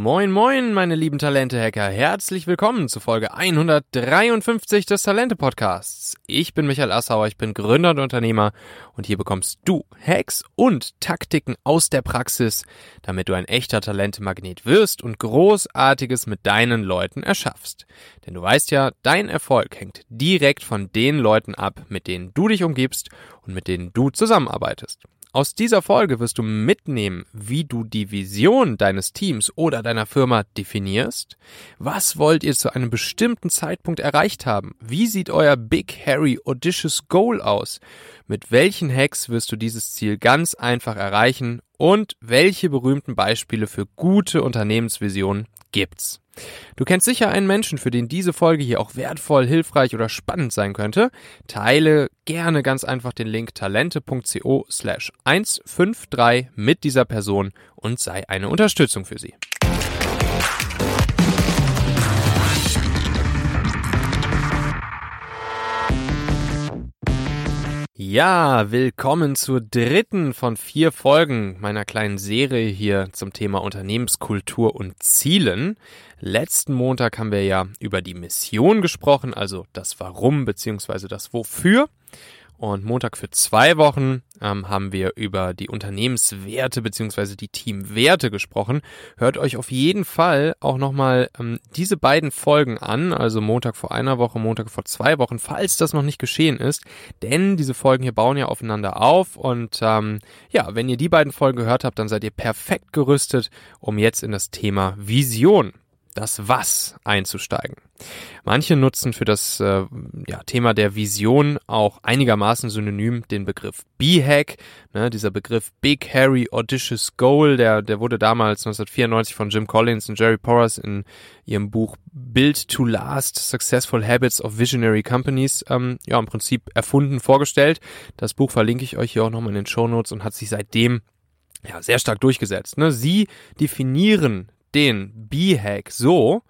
Moin, moin, meine lieben Talente-Hacker. Herzlich willkommen zu Folge 153 des Talente-Podcasts. Ich bin Michael Assauer, ich bin Gründer und Unternehmer und hier bekommst du Hacks und Taktiken aus der Praxis, damit du ein echter Talente-Magnet wirst und Großartiges mit deinen Leuten erschaffst. Denn du weißt ja, dein Erfolg hängt direkt von den Leuten ab, mit denen du dich umgibst und mit denen du zusammenarbeitest. Aus dieser Folge wirst du mitnehmen, wie du die Vision deines Teams oder deiner Firma definierst. Was wollt ihr zu einem bestimmten Zeitpunkt erreicht haben? Wie sieht euer Big, Hairy, Audacious Goal aus? Mit welchen Hacks wirst du dieses Ziel ganz einfach erreichen? Und welche berühmten Beispiele für gute Unternehmensvisionen gibt's? Du kennst sicher einen Menschen, für den diese Folge hier auch wertvoll, hilfreich oder spannend sein könnte. Teile gerne ganz einfach den Link talente.co slash 153 mit dieser Person und sei eine Unterstützung für sie. Ja, willkommen zur dritten von vier Folgen meiner kleinen Serie hier zum Thema Unternehmenskultur und Zielen. Letzten Montag haben wir ja über die Mission gesprochen, also das Warum beziehungsweise das Wofür. Und Montag für zwei Wochen ähm, haben wir über die Unternehmenswerte beziehungsweise die Teamwerte gesprochen. Hört euch auf jeden Fall auch nochmal ähm, diese beiden Folgen an, also Montag vor einer Woche, Montag vor zwei Wochen, falls das noch nicht geschehen ist. Denn diese Folgen hier bauen ja aufeinander auf. Und ähm, ja, wenn ihr die beiden Folgen gehört habt, dann seid ihr perfekt gerüstet, um jetzt in das Thema Vision das Was einzusteigen. Manche nutzen für das äh, ja, Thema der Vision auch einigermaßen synonym den Begriff B-Hack. Ne, dieser Begriff Big Harry Audacious Goal, der, der wurde damals 1994 von Jim Collins und Jerry Porras in ihrem Buch Build to Last Successful Habits of Visionary Companies ähm, ja im Prinzip erfunden, vorgestellt. Das Buch verlinke ich euch hier auch nochmal in den Show Notes und hat sich seitdem ja, sehr stark durchgesetzt. Ne? Sie definieren den B-Hack so,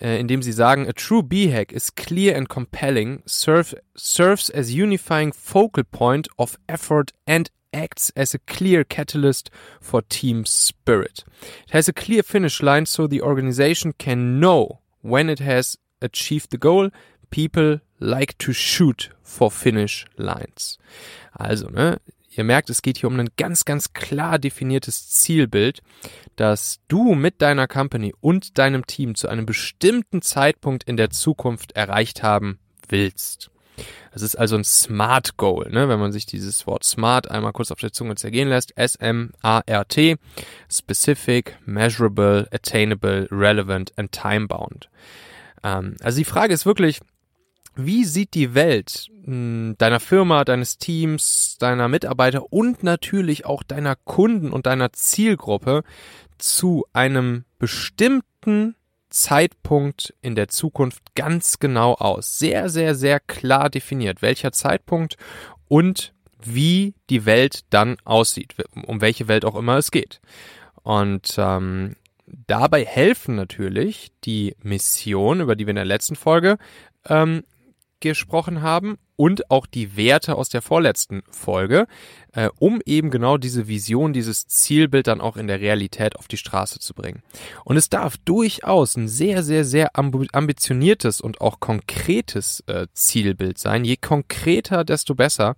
äh, indem sie sagen, a true B-Hack is clear and compelling, serve, serves as unifying focal point of effort and acts as a clear catalyst for team spirit. It has a clear finish line so the organization can know when it has achieved the goal. People like to shoot for finish lines. Also, ne, Ihr merkt, es geht hier um ein ganz, ganz klar definiertes Zielbild, das du mit deiner Company und deinem Team zu einem bestimmten Zeitpunkt in der Zukunft erreicht haben willst. Das ist also ein Smart Goal, ne? wenn man sich dieses Wort Smart einmal kurz auf der Zunge zergehen lässt. S-M-A-R-T, Specific, Measurable, Attainable, Relevant and Time-Bound. Ähm, also die Frage ist wirklich, wie sieht die Welt hm, deiner Firma, deines Teams, deiner Mitarbeiter und natürlich auch deiner Kunden und deiner Zielgruppe zu einem bestimmten Zeitpunkt in der Zukunft ganz genau aus? Sehr, sehr, sehr klar definiert, welcher Zeitpunkt und wie die Welt dann aussieht, um welche Welt auch immer es geht. Und ähm, dabei helfen natürlich die Mission, über die wir in der letzten Folge ähm, gesprochen haben und auch die Werte aus der vorletzten Folge, äh, um eben genau diese Vision, dieses Zielbild dann auch in der Realität auf die Straße zu bringen. Und es darf durchaus ein sehr, sehr, sehr ambitioniertes und auch konkretes äh, Zielbild sein. Je konkreter, desto besser.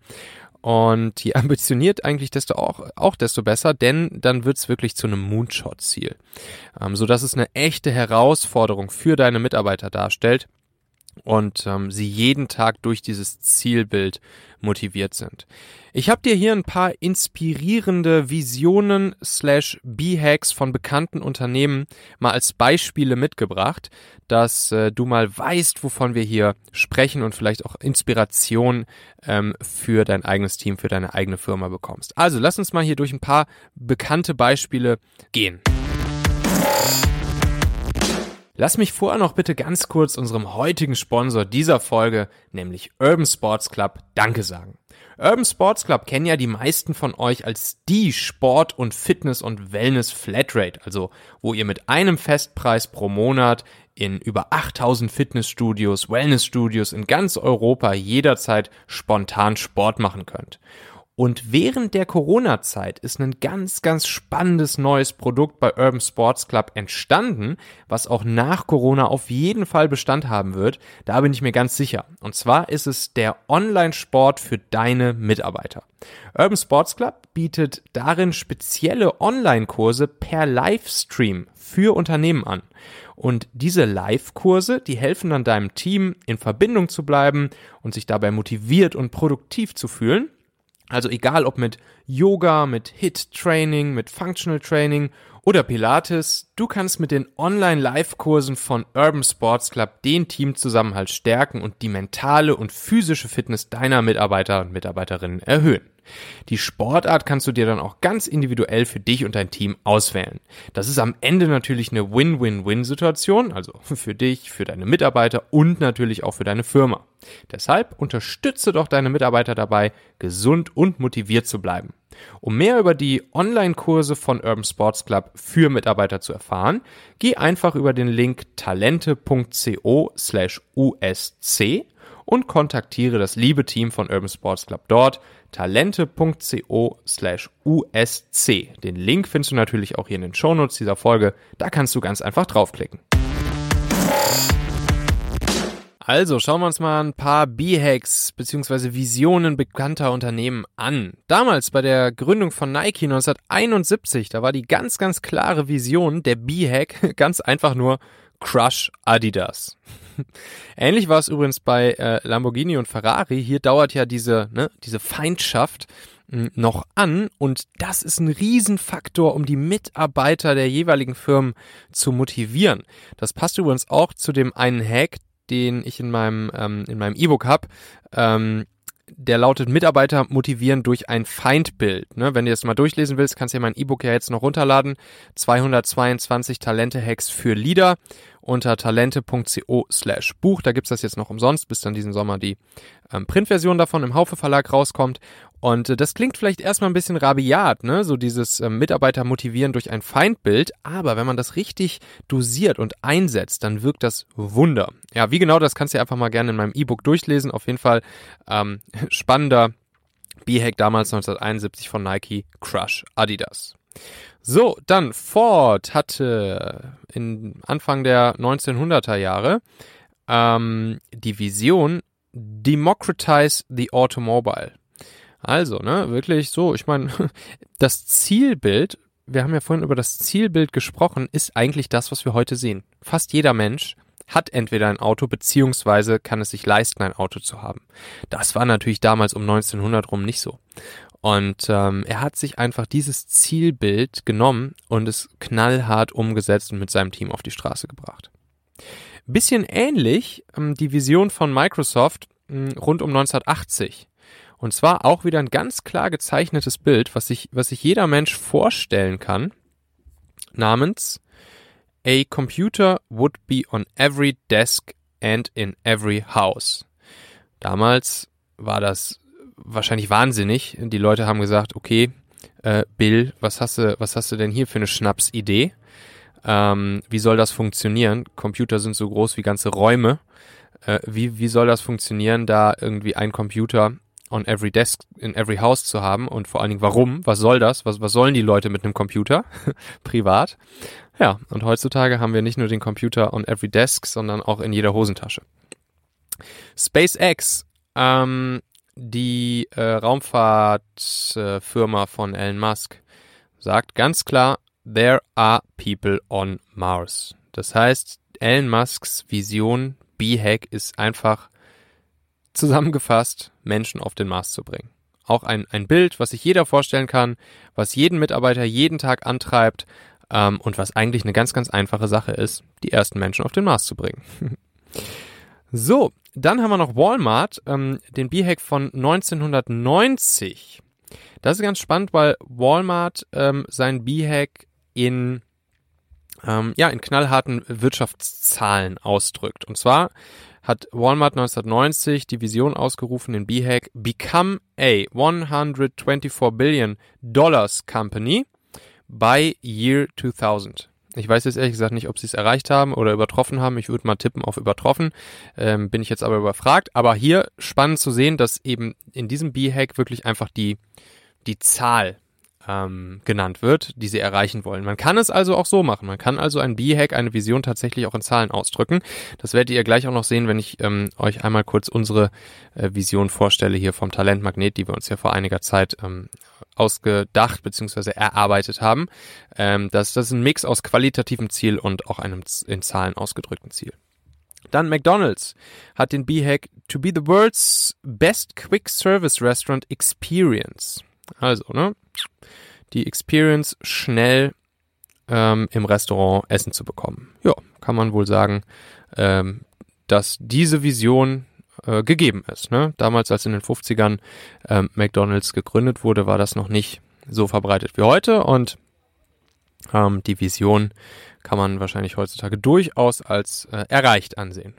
Und je ambitioniert eigentlich desto auch, auch desto besser, denn dann wird's wirklich zu einem Moonshot-Ziel. Ähm, so dass es eine echte Herausforderung für deine Mitarbeiter darstellt und ähm, sie jeden Tag durch dieses Zielbild motiviert sind. Ich habe dir hier ein paar inspirierende Visionen slash B-Hacks von bekannten Unternehmen mal als Beispiele mitgebracht, dass äh, du mal weißt, wovon wir hier sprechen und vielleicht auch Inspiration ähm, für dein eigenes Team, für deine eigene Firma bekommst. Also lass uns mal hier durch ein paar bekannte Beispiele gehen. Lass mich vorher noch bitte ganz kurz unserem heutigen Sponsor dieser Folge, nämlich Urban Sports Club, Danke sagen. Urban Sports Club kennen ja die meisten von euch als die Sport- und Fitness- und Wellness-Flatrate, also wo ihr mit einem Festpreis pro Monat in über 8000 Fitnessstudios, Wellnessstudios in ganz Europa jederzeit spontan Sport machen könnt. Und während der Corona-Zeit ist ein ganz, ganz spannendes neues Produkt bei Urban Sports Club entstanden, was auch nach Corona auf jeden Fall Bestand haben wird. Da bin ich mir ganz sicher. Und zwar ist es der Online-Sport für deine Mitarbeiter. Urban Sports Club bietet darin spezielle Online-Kurse per Livestream für Unternehmen an. Und diese Live-Kurse, die helfen dann deinem Team in Verbindung zu bleiben und sich dabei motiviert und produktiv zu fühlen. Also egal ob mit Yoga, mit HIT-Training, mit Functional Training oder Pilates, du kannst mit den Online-Live-Kursen von Urban Sports Club den Teamzusammenhalt stärken und die mentale und physische Fitness deiner Mitarbeiter und Mitarbeiterinnen erhöhen. Die Sportart kannst du dir dann auch ganz individuell für dich und dein Team auswählen. Das ist am Ende natürlich eine Win-Win-Win-Situation, also für dich, für deine Mitarbeiter und natürlich auch für deine Firma. Deshalb unterstütze doch deine Mitarbeiter dabei, gesund und motiviert zu bleiben. Um mehr über die Online-Kurse von Urban Sports Club für Mitarbeiter zu erfahren, geh einfach über den Link talente.co slash usc und kontaktiere das liebe Team von Urban Sports Club dort, talente.co slash usc. Den Link findest du natürlich auch hier in den Shownotes dieser Folge, da kannst du ganz einfach draufklicken. Also schauen wir uns mal ein paar B-Hacks bzw. Visionen bekannter Unternehmen an. Damals bei der Gründung von Nike 1971, da war die ganz, ganz klare Vision der B-Hack ganz einfach nur Crush Adidas. Ähnlich war es übrigens bei äh, Lamborghini und Ferrari. Hier dauert ja diese, ne, diese Feindschaft hm, noch an und das ist ein Riesenfaktor, um die Mitarbeiter der jeweiligen Firmen zu motivieren. Das passt übrigens auch zu dem einen Hack, den ich in meinem ähm, in meinem E-Book habe. Ähm, der lautet Mitarbeiter motivieren durch ein Feindbild. Ne? Wenn du das mal durchlesen willst, kannst du ja mein E-Book ja jetzt noch runterladen. 222 Talente-Hacks für Leader unter talente.co slash Buch. Da gibt's das jetzt noch umsonst, bis dann diesen Sommer die ähm, Printversion davon im Haufe Verlag rauskommt. Und äh, das klingt vielleicht erstmal ein bisschen rabiat, ne? So dieses äh, Mitarbeiter motivieren durch ein Feindbild. Aber wenn man das richtig dosiert und einsetzt, dann wirkt das Wunder. Ja, wie genau, das kannst du einfach mal gerne in meinem E-Book durchlesen. Auf jeden Fall ähm, spannender B-Hack damals 1971 von Nike Crush Adidas. So, dann Ford hatte in Anfang der 1900er Jahre ähm, die Vision Democratize the Automobile. Also, ne, wirklich so, ich meine, das Zielbild, wir haben ja vorhin über das Zielbild gesprochen, ist eigentlich das, was wir heute sehen. Fast jeder Mensch hat entweder ein Auto beziehungsweise kann es sich leisten, ein Auto zu haben. Das war natürlich damals um 1900 rum nicht so. Und ähm, er hat sich einfach dieses Zielbild genommen und es knallhart umgesetzt und mit seinem Team auf die Straße gebracht. Bisschen ähnlich ähm, die Vision von Microsoft mh, hm, rund um 1980. Und zwar auch wieder ein ganz klar gezeichnetes Bild, was sich, was sich jeder Mensch vorstellen kann, namens A computer would be on every desk and in every house. Damals war das wahrscheinlich wahnsinnig. Die Leute haben gesagt, okay, äh, Bill, was hast du, was hast du denn hier für eine Schnapsidee? Ähm, wie soll das funktionieren? Computer sind so groß wie ganze Räume. Äh, wie, wie soll das funktionieren, da irgendwie ein Computer on every desk in every house zu haben und vor allen Dingen warum? Was soll das? Was, was sollen die Leute mit einem Computer? Privat. Ja, und heutzutage haben wir nicht nur den Computer on every desk, sondern auch in jeder Hosentasche. SpaceX ähm, die äh, Raumfahrtfirma äh, von Elon Musk sagt ganz klar, there are people on Mars. Das heißt, Elon Musks Vision B-Hack ist einfach zusammengefasst, Menschen auf den Mars zu bringen. Auch ein, ein Bild, was sich jeder vorstellen kann, was jeden Mitarbeiter jeden Tag antreibt ähm, und was eigentlich eine ganz, ganz einfache Sache ist, die ersten Menschen auf den Mars zu bringen. so, dann haben wir noch Walmart, ähm, den B-Hack von 1990. Das ist ganz spannend, weil Walmart ähm, sein B-Hack in, ähm, ja, in knallharten Wirtschaftszahlen ausdrückt. Und zwar hat Walmart 1990 die Vision ausgerufen, den B-Hack Become a 124 Billion Dollars Company by Year 2000. Ich weiß jetzt ehrlich gesagt nicht, ob sie es erreicht haben oder übertroffen haben. Ich würde mal tippen auf übertroffen. Ähm, bin ich jetzt aber überfragt. Aber hier spannend zu sehen, dass eben in diesem B-Hack wirklich einfach die, die Zahl ähm, genannt wird, die sie erreichen wollen. Man kann es also auch so machen. Man kann also ein B-Hack, eine Vision tatsächlich auch in Zahlen ausdrücken. Das werdet ihr gleich auch noch sehen, wenn ich ähm, euch einmal kurz unsere äh, Vision vorstelle hier vom Talentmagnet, die wir uns ja vor einiger Zeit ähm, ausgedacht bzw. erarbeitet haben. Ähm, das, das ist ein Mix aus qualitativem Ziel und auch einem in Zahlen ausgedrückten Ziel. Dann McDonald's hat den B-Hack to be the world's best quick service restaurant experience. Also, ne? Die Experience schnell ähm, im Restaurant Essen zu bekommen. Ja, kann man wohl sagen, ähm, dass diese Vision äh, gegeben ist. Ne? Damals, als in den 50ern ähm, McDonald's gegründet wurde, war das noch nicht so verbreitet wie heute und ähm, die Vision kann man wahrscheinlich heutzutage durchaus als äh, erreicht ansehen.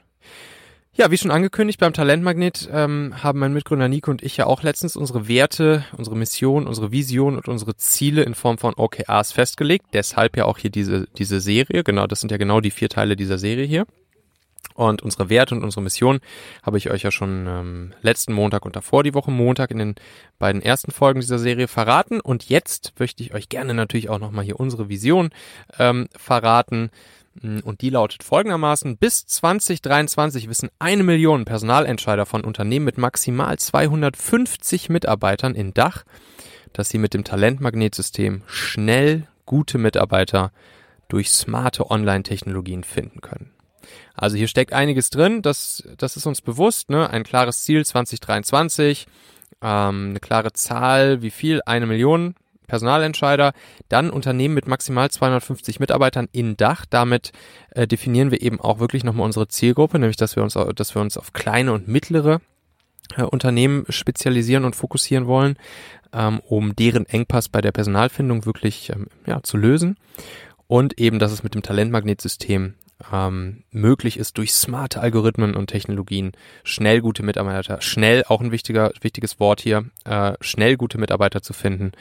Ja, wie schon angekündigt, beim Talentmagnet ähm, haben mein Mitgründer Nico und ich ja auch letztens unsere Werte, unsere Mission, unsere Vision und unsere Ziele in Form von OKRs festgelegt. Deshalb ja auch hier diese, diese Serie. Genau, das sind ja genau die vier Teile dieser Serie hier. Und unsere Werte und unsere Mission habe ich euch ja schon ähm, letzten Montag und davor die Woche Montag in den beiden ersten Folgen dieser Serie verraten. Und jetzt möchte ich euch gerne natürlich auch nochmal hier unsere Vision ähm, verraten. Mm, und die lautet folgendermaßen, bis 2023 wissen eine Million Personalentscheider von Unternehmen mit maximal 250 Mitarbeitern in Dach, dass sie mit dem Talentmagnetsystem schnell gute Mitarbeiter durch smarte Online-Technologien finden können. Also hier steckt einiges drin, das, das ist uns bewusst, ne? ein klares Ziel 2023, ähm, eine klare Zahl, wie viel, eine Million Personalentscheider, dann Unternehmen mit maximal 250 Mitarbeitern in Dach. Damit äh, definieren wir eben auch wirklich nochmal unsere Zielgruppe, nämlich dass wir uns, dass wir uns auf kleine und mittlere äh, Unternehmen spezialisieren und fokussieren wollen, ähm, um deren Engpass bei der Personalfindung wirklich ähm, ja, zu lösen. Und eben, dass es mit dem Talentmagnetsystem ähm, möglich ist, durch smarte Algorithmen und Technologien schnell gute Mitarbeiter, schnell auch ein wichtiger, wichtiges Wort hier, äh, schnell gute Mitarbeiter zu finden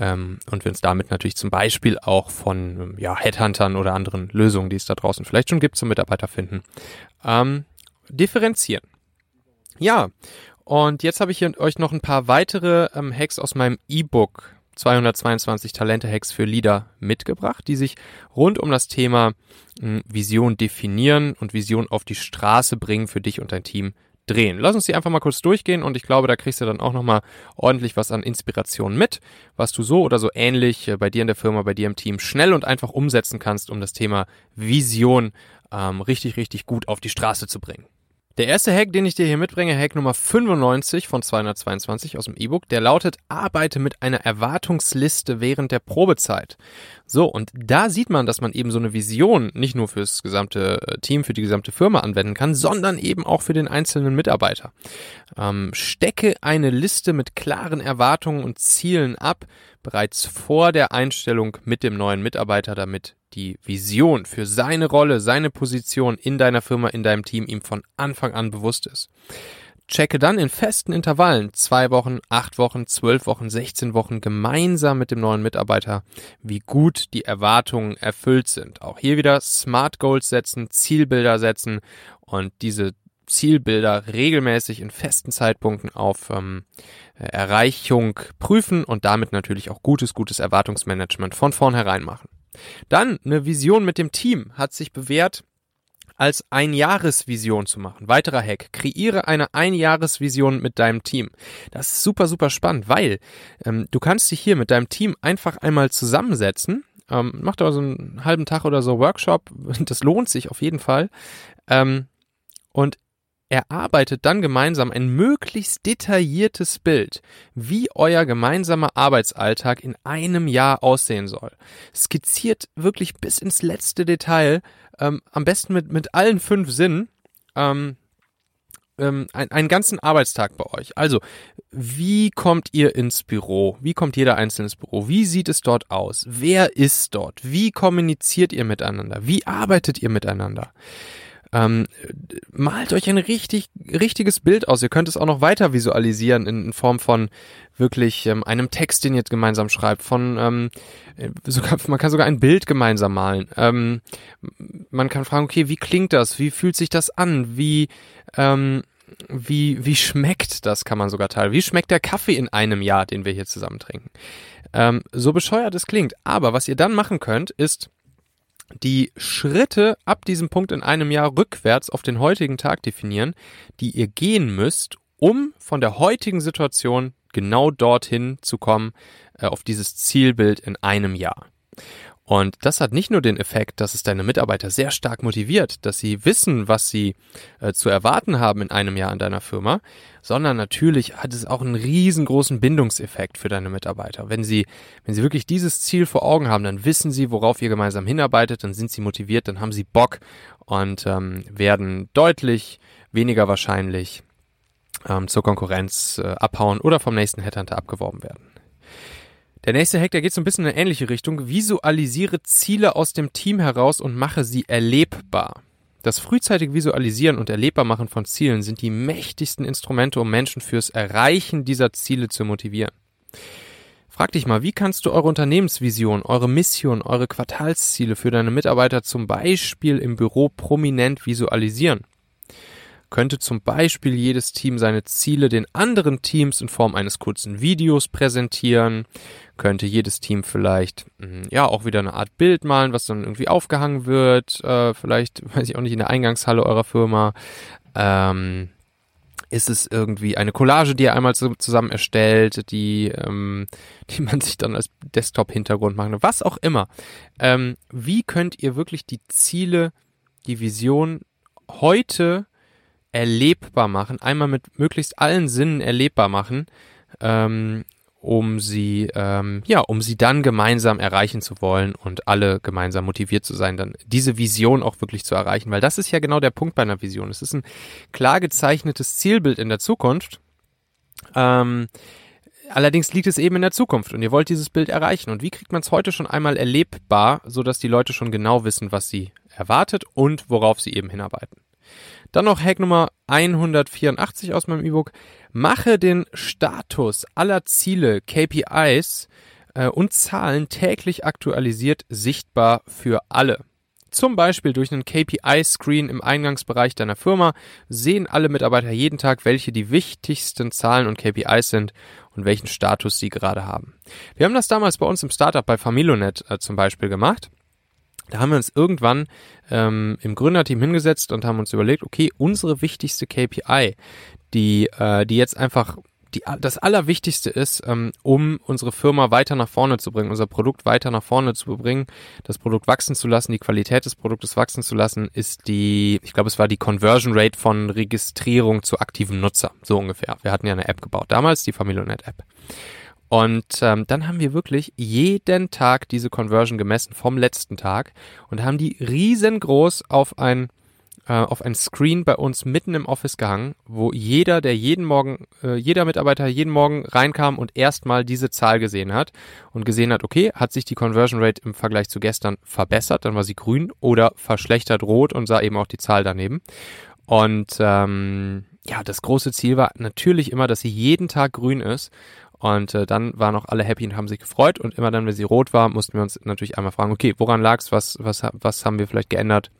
ähm, und wir uns damit natürlich zum Beispiel auch von ja, Headhuntern oder anderen Lösungen, die es da draußen vielleicht schon gibt, zum Mitarbeiter finden, ähm, differenzieren. Ja, und jetzt habe ich euch noch ein paar weitere ähm, Hacks aus meinem E-Book 222 Talente-Hacks für Leader mitgebracht, die sich rund um das Thema äh, Vision definieren und Vision auf die Straße bringen für dich und dein Team drehen. Lass uns die einfach mal kurz durchgehen und ich glaube, da kriegst du dann auch nochmal ordentlich was an Inspiration mit, was du so oder so ähnlich äh, bei dir in der Firma, bei dir im Team schnell und einfach umsetzen kannst, um das Thema Vision ähm, richtig, richtig gut auf die Straße zu bringen. Der erste Hack, den ich dir hier mitbringe, Hack Nummer 95 von 222 aus dem E-Book, der lautet, arbeite mit einer Erwartungsliste während der Probezeit. So, und da sieht man, dass man eben so eine Vision nicht nur fürs gesamte äh, Team, für die gesamte Firma anwenden kann, sondern eben auch für den einzelnen Mitarbeiter. Ähm, stecke eine Liste mit klaren Erwartungen und Zielen ab, bereits vor der Einstellung mit dem neuen Mitarbeiter, damit die Vision für seine Rolle, seine Position in deiner Firma, in deinem Team ihm von Anfang an bewusst ist. Checke dann in festen Intervallen, zwei Wochen, acht Wochen, zwölf Wochen, 16 Wochen gemeinsam mit dem neuen Mitarbeiter, wie gut die Erwartungen erfüllt sind. Auch hier wieder Smart Goals setzen, Zielbilder setzen und diese Zielbilder regelmäßig in festen Zeitpunkten auf ähm, Erreichung prüfen und damit natürlich auch gutes, gutes Erwartungsmanagement von vornherein machen. Dann eine Vision mit dem Team hat sich bewährt, als Einjahresvision zu machen. Weiterer Hack. Kreiere eine Einjahresvision mit deinem Team. Das ist super, super spannend, weil ähm, du kannst dich hier mit deinem Team einfach einmal zusammensetzen. Ähm, mach da so einen halben Tag oder so Workshop. Das lohnt sich auf jeden Fall. Ähm, und erarbeitet dann gemeinsam ein möglichst detailliertes Bild, wie euer gemeinsamer Arbeitsalltag in einem Jahr aussehen soll. Skizziert wirklich bis ins letzte Detail, ähm, am besten mit, mit allen fünf Sinnen, ähm, ähm, ein, einen ganzen Arbeitstag bei euch. Also, wie kommt ihr ins Büro? Wie kommt jeder einzelne ins Büro? Wie sieht es dort aus? Wer ist dort? Wie kommuniziert ihr miteinander? Wie arbeitet ihr miteinander? Ähm, malt euch ein richtig, richtiges Bild aus. Ihr könnt es auch noch weiter visualisieren in, in Form von wirklich ähm, einem Text, den ihr jetzt gemeinsam schreibt, von ähm, äh, sogar, man kann sogar ein Bild gemeinsam malen. Ähm, man kann fragen, okay, wie klingt das? Wie fühlt sich das an? Wie ähm, wie, wie schmeckt das, kann man sogar teilen. Wie schmeckt der Kaffee in einem Jahr, den wir hier zusammen trinken? Ähm, so bescheuert es klingt. Aber was ihr dann machen könnt, ist die Schritte ab diesem Punkt in einem Jahr rückwärts auf den heutigen Tag definieren, die ihr gehen müsst, um von der heutigen Situation genau dorthin zu kommen, äh, auf dieses Zielbild in einem Jahr. Und das hat nicht nur den Effekt, dass es deine Mitarbeiter sehr stark motiviert, dass sie wissen, was sie äh, zu erwarten haben in einem Jahr in deiner Firma, sondern natürlich hat es auch einen riesengroßen Bindungseffekt für deine Mitarbeiter. Wenn sie, wenn sie wirklich dieses Ziel vor Augen haben, dann wissen sie, worauf ihr gemeinsam hinarbeitet, dann sind sie motiviert, dann haben sie Bock und ähm, werden deutlich weniger wahrscheinlich ähm, zur Konkurrenz äh, abhauen oder vom nächsten Headhunter abgeworben werden. Der nächste Hack, der geht so ein bisschen in eine ähnliche Richtung. Visualisiere Ziele aus dem Team heraus und mache sie erlebbar. Das frühzeitige Visualisieren und Erlebbarmachen von Zielen sind die mächtigsten Instrumente, um Menschen fürs Erreichen dieser Ziele zu motivieren. Frag dich mal, wie kannst du eure Unternehmensvision, eure Mission, eure Quartalsziele für deine Mitarbeiter zum Beispiel im Büro prominent visualisieren? Könnte zum Beispiel jedes Team seine Ziele den anderen Teams in Form eines kurzen Videos präsentieren, könnte jedes Team vielleicht hm, ja auch wieder eine Art Bild malen, was dann irgendwie aufgehangen wird, äh, vielleicht, weiß ich auch nicht, in der Eingangshalle eurer Firma. Ähm, ist es irgendwie eine Collage, die ihr einmal zusammen erstellt, die, ähm, die man sich dann als Desktop-Hintergrund machen, was auch immer. Ähm, wie könnt ihr wirklich die Ziele, die Vision heute erlebbar machen, einmal mit möglichst allen Sinnen erlebbar machen, ähm, um sie, ähm, ja, um sie dann gemeinsam erreichen zu wollen und alle gemeinsam motiviert zu sein, dann diese Vision auch wirklich zu erreichen, weil das ist ja genau der Punkt bei einer Vision. Es ist ein klar gezeichnetes Zielbild in der Zukunft. Ähm, allerdings liegt es eben in der Zukunft und ihr wollt dieses Bild erreichen. Und wie kriegt man es heute schon einmal erlebbar, so dass die Leute schon genau wissen, was sie erwartet und worauf sie eben hinarbeiten? Dann noch Hack Nummer 184 aus meinem E-Book. Mache den Status aller Ziele, KPIs äh, und Zahlen täglich aktualisiert sichtbar für alle. Zum Beispiel durch einen KPI-Screen im Eingangsbereich deiner Firma sehen alle Mitarbeiter jeden Tag, welche die wichtigsten Zahlen und KPIs sind und welchen Status sie gerade haben. Wir haben das damals bei uns im Startup bei Familonet äh, zum Beispiel gemacht. Da haben wir uns irgendwann ähm, im Gründerteam hingesetzt und haben uns überlegt, okay, unsere wichtigste KPI, die, äh, die jetzt einfach die, das Allerwichtigste ist, ähm, um unsere Firma weiter nach vorne zu bringen, unser Produkt weiter nach vorne zu bringen, das Produkt wachsen zu lassen, die Qualität des Produktes wachsen zu lassen, ist die, ich glaube, es war die Conversion Rate von Registrierung zu aktiven Nutzer, so ungefähr. Wir hatten ja eine App gebaut, damals die Familionet App. Und ähm, dann haben wir wirklich jeden Tag diese Conversion gemessen vom letzten Tag und haben die riesengroß auf ein äh, auf ein Screen bei uns mitten im Office gehangen, wo jeder, der jeden Morgen, äh, jeder Mitarbeiter jeden Morgen reinkam und erstmal diese Zahl gesehen hat und gesehen hat, okay, hat sich die Conversion Rate im Vergleich zu gestern verbessert, dann war sie grün oder verschlechtert rot und sah eben auch die Zahl daneben. Und ähm, ja, das große Ziel war natürlich immer, dass sie jeden Tag grün ist und äh, dann waren auch alle happy und haben sich gefreut. Und immer dann, wenn sie rot war, mussten wir uns natürlich einmal fragen, okay, woran lag's? Was, was, was haben wir vielleicht geändert?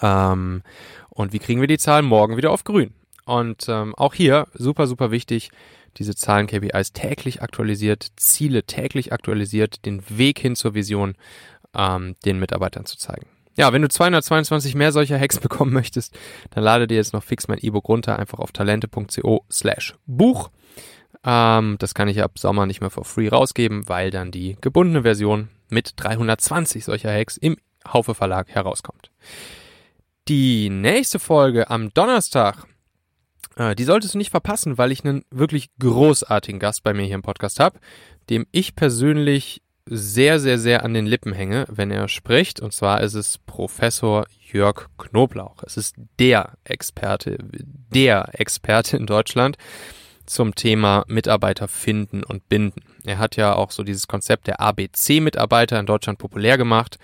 Ähm, und wie kriegen wir die Zahlen morgen wieder auf grün? Und ähm, auch hier super, super wichtig, diese Zahlen KPIs täglich aktualisiert, Ziele täglich aktualisiert, den Weg hin zur Vision ähm, den Mitarbeitern zu zeigen. Ja, wenn du 222 mehr solcher Hacks bekommen möchtest, dann lade dir jetzt noch fix mein E-Book runter, einfach auf talente.co slash Buch. Ähm, das kann ich ab Sommer nicht mehr for free rausgeben, weil dann die gebundene Version mit 320 solcher Hacks im Haufe Verlag herauskommt. Die nächste Folge am Donnerstag, äh, die solltest du nicht verpassen, weil ich einen wirklich großartigen Gast bei mir hier im Podcast habe, dem ich persönlich sehr, sehr, sehr an den Lippen hänge, wenn er spricht. Und zwar ist es Professor Jörg Knoblauch. Es ist der Experte, der Experte in Deutschland zum Thema Mitarbeiter finden und binden. Er hat ja auch so dieses Konzept der ABC-Mitarbeiter in Deutschland populär gemacht.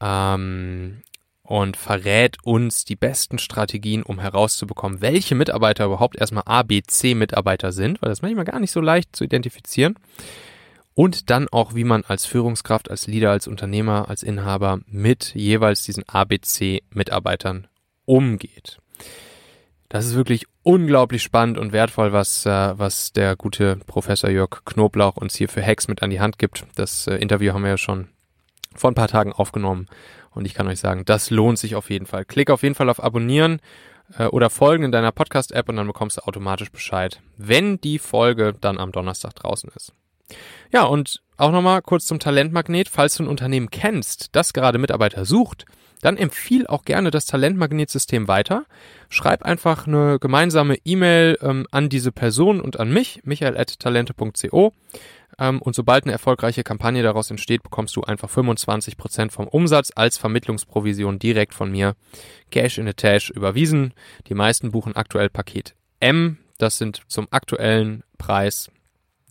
Ähm, und verrät uns die besten Strategien, um herauszubekommen, welche Mitarbeiter überhaupt erstmal ABC-Mitarbeiter sind, weil das manchmal gar nicht so leicht zu identifizieren. Und dann auch, wie man als Führungskraft, als Leader, als Unternehmer, als Inhaber mit jeweils diesen ABC-Mitarbeitern umgeht. Das ist wirklich unglaublich spannend und wertvoll, was, äh, was der gute Professor Jörg Knoblauch uns hier für Hacks mit an die Hand gibt. Das äh, Interview haben wir ja schon vor ein paar Tagen aufgenommen und ich kann euch sagen, das lohnt sich auf jeden Fall. Klick auf jeden Fall auf Abonnieren äh, oder Folgen in deiner Podcast-App und dann bekommst du automatisch Bescheid, wenn die Folge dann am Donnerstag draußen ist. Ja, und auch nochmal kurz zum Talentmagnet. Falls du ein Unternehmen kennst, das gerade Mitarbeiter sucht, dann empfiehl auch gerne das Talentmagnetsystem weiter. Schreib einfach eine gemeinsame E-Mail ähm, an diese Person und an mich, michael.talente.co. Ähm, und sobald eine erfolgreiche Kampagne daraus entsteht, bekommst du einfach 25% vom Umsatz als Vermittlungsprovision direkt von mir Cash in a Tash überwiesen. Die meisten buchen aktuell Paket M. Das sind zum aktuellen Preis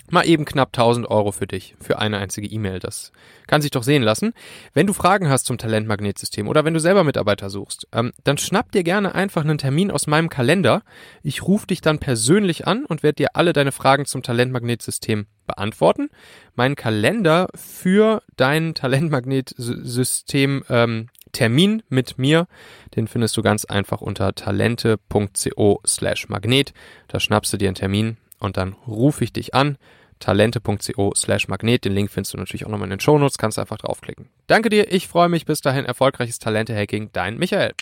mal eben knapp 1000 Euro für dich, für eine einzige E-Mail. Das kann sich doch sehen lassen. Wenn du Fragen hast zum Talentmagnetsystem oder wenn du selber Mitarbeiter suchst, ähm, dann schnapp dir gerne einfach einen Termin aus meinem Kalender. Ich rufe dich dann persönlich an und werde dir alle deine Fragen zum Talentmagnetsystem beantworten. Mein Kalender für dein Talentmagnetsystem ähm, Termin mit mir, den findest du ganz einfach unter talente.co slash magnet. Da schnappst du dir einen Termin und dann rufe ich dich an. talente.co slash magnet. Den Link findest du natürlich auch nochmal in den Shownotes, kannst einfach draufklicken. Danke dir, ich freue mich. Bis dahin erfolgreiches Talente-Hacking. Dein Michael.